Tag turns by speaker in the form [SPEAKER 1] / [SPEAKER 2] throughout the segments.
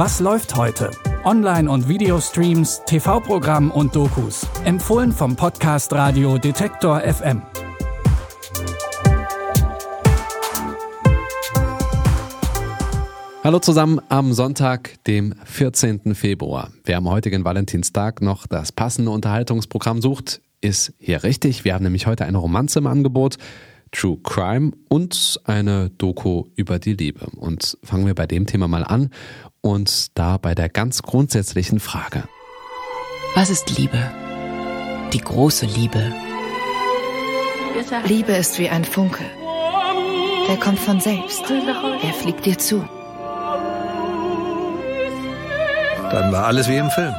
[SPEAKER 1] Was läuft heute? Online- und Videostreams, TV-Programm und Dokus. Empfohlen vom Podcast Radio Detektor FM.
[SPEAKER 2] Hallo zusammen am Sonntag, dem 14. Februar. Wer am heutigen Valentinstag noch das passende Unterhaltungsprogramm sucht, ist hier richtig. Wir haben nämlich heute eine Romanze im Angebot. True Crime und eine Doku über die Liebe. Und fangen wir bei dem Thema mal an und da bei der ganz grundsätzlichen Frage.
[SPEAKER 3] Was ist Liebe? Die große Liebe.
[SPEAKER 4] Liebe ist wie ein Funke. Er kommt von selbst. Er fliegt dir zu.
[SPEAKER 5] Dann war alles wie im Film.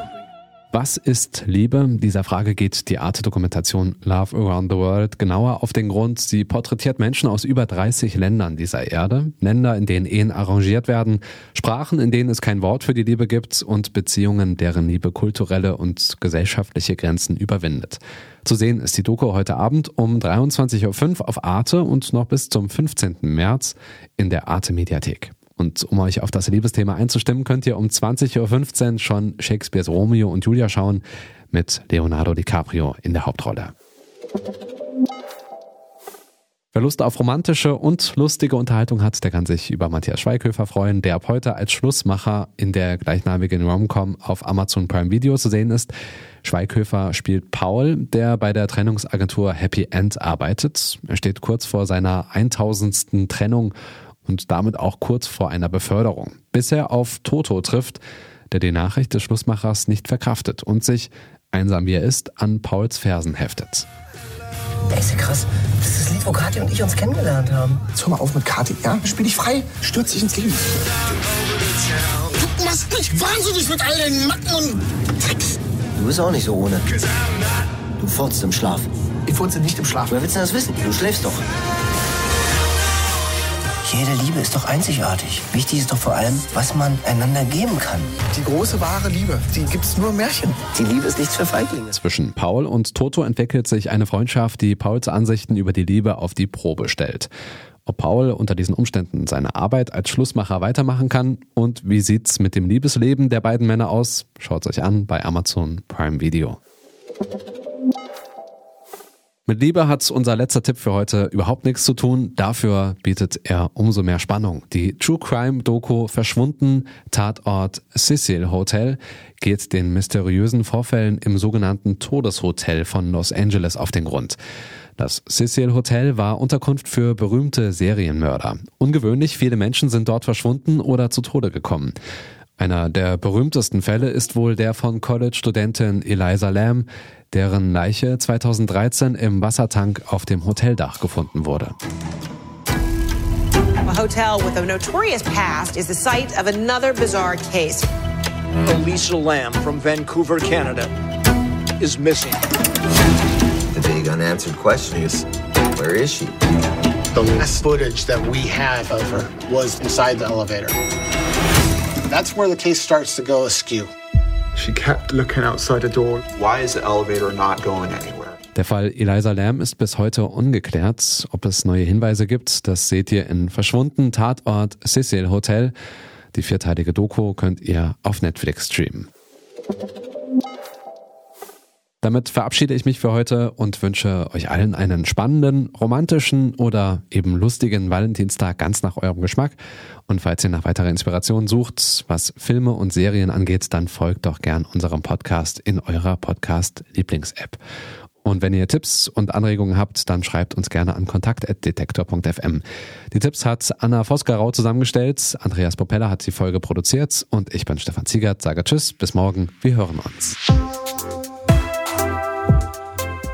[SPEAKER 2] Was ist Liebe? Dieser Frage geht die Arte-Dokumentation Love Around the World genauer auf den Grund. Sie porträtiert Menschen aus über 30 Ländern dieser Erde. Länder, in denen Ehen arrangiert werden, Sprachen, in denen es kein Wort für die Liebe gibt und Beziehungen, deren Liebe kulturelle und gesellschaftliche Grenzen überwindet. Zu sehen ist die Doku heute Abend um 23.05 Uhr auf Arte und noch bis zum 15. März in der Arte Mediathek. Und um euch auf das Liebesthema einzustimmen, könnt ihr um 20.15 Uhr schon Shakespeares Romeo und Julia schauen mit Leonardo DiCaprio in der Hauptrolle. Wer Lust auf romantische und lustige Unterhaltung hat, der kann sich über Matthias Schweighöfer freuen, der ab heute als Schlussmacher in der gleichnamigen Romcom auf Amazon Prime Video zu sehen ist. Schweighöfer spielt Paul, der bei der Trennungsagentur Happy End arbeitet. Er steht kurz vor seiner 1000. Trennung und damit auch kurz vor einer Beförderung, bis er auf Toto trifft, der die Nachricht des Schlussmachers nicht verkraftet und sich, einsam wie er ist, an Pauls Fersen heftet.
[SPEAKER 6] Ey, ist ja krass. Das ist das Lied, wo Kathi und ich uns kennengelernt haben.
[SPEAKER 7] Jetzt hör mal auf mit Kathi, ja? Spiel dich frei, stürz dich ins Leben.
[SPEAKER 8] Du machst mich wahnsinnig mit all den Macken und Tricks.
[SPEAKER 6] Du bist auch nicht so ohne. Du furzt im Schlaf.
[SPEAKER 7] Ich furze nicht im Schlaf.
[SPEAKER 6] Wer willst denn das wissen? Du schläfst doch. Jede Liebe ist doch einzigartig. Wichtig ist doch vor allem, was man einander geben kann.
[SPEAKER 7] Die große wahre Liebe, die gibt's nur im Märchen.
[SPEAKER 6] Die Liebe ist nichts für Feiglinge.
[SPEAKER 2] Zwischen Paul und Toto entwickelt sich eine Freundschaft, die Pauls Ansichten über die Liebe auf die Probe stellt. Ob Paul unter diesen Umständen seine Arbeit als Schlussmacher weitermachen kann und wie sieht's mit dem Liebesleben der beiden Männer aus, schaut euch an bei Amazon Prime Video. Mit Liebe hat unser letzter Tipp für heute überhaupt nichts zu tun. Dafür bietet er umso mehr Spannung. Die True Crime Doku Verschwunden Tatort Cecil Hotel geht den mysteriösen Vorfällen im sogenannten Todeshotel von Los Angeles auf den Grund. Das Cecil Hotel war Unterkunft für berühmte Serienmörder. Ungewöhnlich viele Menschen sind dort verschwunden oder zu Tode gekommen. Einer der berühmtesten Fälle ist wohl der von College-Studentin Eliza Lamb, deren Leiche 2013 im Wassertank auf dem Hoteldach gefunden wurde.
[SPEAKER 9] A hotel with a notorious past is the site of another bizarre case.
[SPEAKER 10] Elisa Lamb from Vancouver, Canada, is missing.
[SPEAKER 11] The big unanswered question is, where is she?
[SPEAKER 12] The last footage that we had of her was inside the elevator. That's where the case starts to go askew.
[SPEAKER 13] She kept looking outside the door.
[SPEAKER 14] Why is the elevator not going anywhere?
[SPEAKER 2] Der Fall Eliza Lamb ist bis heute ungeklärt. Ob es neue Hinweise gibt, das seht ihr in Verschwunden Tatort Cecil Hotel. Die vierteilige Doku könnt ihr auf Netflix streamen. Damit verabschiede ich mich für heute und wünsche euch allen einen spannenden, romantischen oder eben lustigen Valentinstag ganz nach eurem Geschmack. Und falls ihr nach weiterer Inspiration sucht, was Filme und Serien angeht, dann folgt doch gern unserem Podcast in eurer Podcast-Lieblings-App. Und wenn ihr Tipps und Anregungen habt, dann schreibt uns gerne an kontakt.detektor.fm. Die Tipps hat Anna Vosgerau zusammengestellt, Andreas Popella hat die Folge produziert und ich bin Stefan Ziegert, sage Tschüss, bis morgen, wir hören uns.